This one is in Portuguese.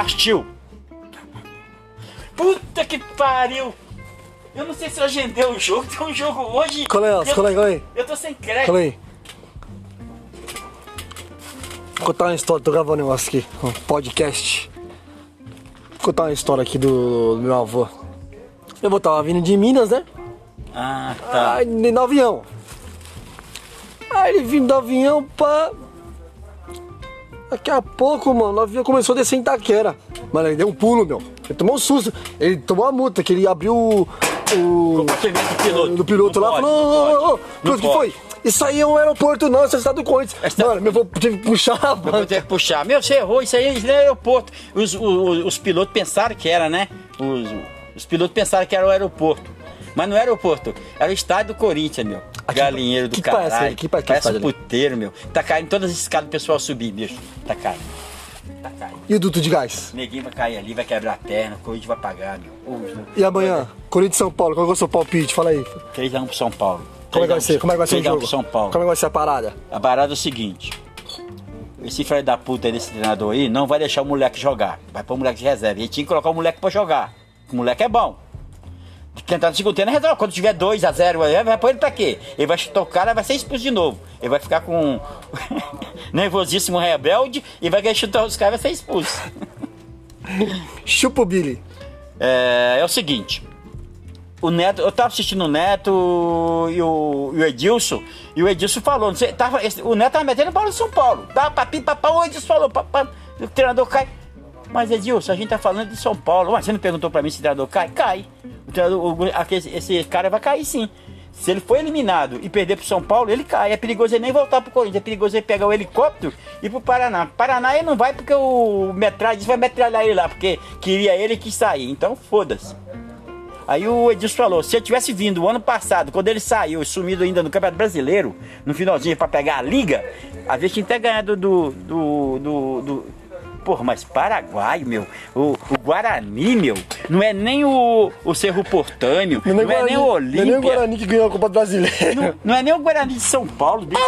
Partiu. Puta que pariu. Eu não sei se eu agendei o jogo. Tem um jogo hoje. Elcio, eu, aí, eu tô sem crédito. Cola aí. Vou contar uma história, tô gravando um negócio aqui, um podcast. Vou contar uma história aqui do, do meu avô. Eu vou estar vindo de Minas, né? Ah, tá. Aí, no avião. Aí ele vindo do avião, pá. Daqui a pouco, mano, o avião começou a descer em Itaquera. Mano, ele deu um pulo, meu. Ele tomou um susto. Ele tomou uma multa, que ele abriu o. o do piloto. do piloto Não lá pode, falou: ô, ô, ô, o que pode. foi? Isso aí é um aeroporto, não, você está do Corinthians. Esta- Mano, meu avô teve que puxar a Eu banca. ter que puxar. Meu, você errou, isso aí isso é aeroporto. Os, os, os pilotos pensaram que era, né? Os, os pilotos pensaram que era o aeroporto. Mas não era aeroporto, era o estádio do Corinthians, meu. Aqui- Galinheiro do que parece caralho. Que parece que parece um puteiro, meu. Tá caindo todas as escadas do pessoal subir, bicho. Tá caindo. Tá caindo. E o duto de gás? Neguinho vai cair ali, vai quebrar a perna, o Corinthians vai pagar, meu. E amanhã? Corinthians e São Paulo, qual é o seu palpite? Fala aí. 3x1 pro São Paulo. Como é que vai ser? Como é que vai ser o 3x1 jogo? pro São Paulo. Como é que vai ser a parada? A parada é o seguinte. Esse filho da puta desse treinador aí não vai deixar o moleque jogar. Vai pôr o moleque de reserva. Ele tinha que colocar o moleque pra jogar. O moleque é bom. Tá no segundo tempo é reserva. Quando tiver 2x0, aí, vai pôr ele pra quê? Ele vai chutar o cara vai ser expulso de novo. Ele vai ficar com nervosíssimo rebelde e vai querer chutar os caras e vai ser expulso. Chupa o Billy. É, é o seguinte. O Neto, eu tava assistindo o Neto e o, e o Edilson, e o Edilson falou, sei, tava, esse- o Neto tava metendo bola em São Paulo. Tá, papi, papá, o Edilson falou, papá, o treinador cai. Mas Edilson, a gente tá falando de São Paulo. Ué, você não perguntou pra mim se o treinador cai? Cai. O o- aquele- esse cara vai cair sim. Se ele for eliminado e perder pro São Paulo, ele cai. É perigoso ele nem voltar pro Corinthians. É perigoso ele pegar o helicóptero e ir pro Paraná. Paraná ele não vai porque o metralha vai metralhar ele lá, porque queria ele que sair. Então foda-se. Aí o Edilson falou, se eu tivesse vindo o ano passado, quando ele saiu, sumido ainda no Campeonato Brasileiro, no finalzinho pra pegar a liga, a gente tinha até ganhado do. do. do. do Porra, mas Paraguai, meu, o, o Guarani, meu, não é nem o, o Cerro Portâneo, não, é nem o Não é nem o Olímpia, Guarani que ganhou a Copa Brasileira. não, não é nem o Guarani de São Paulo, bicho.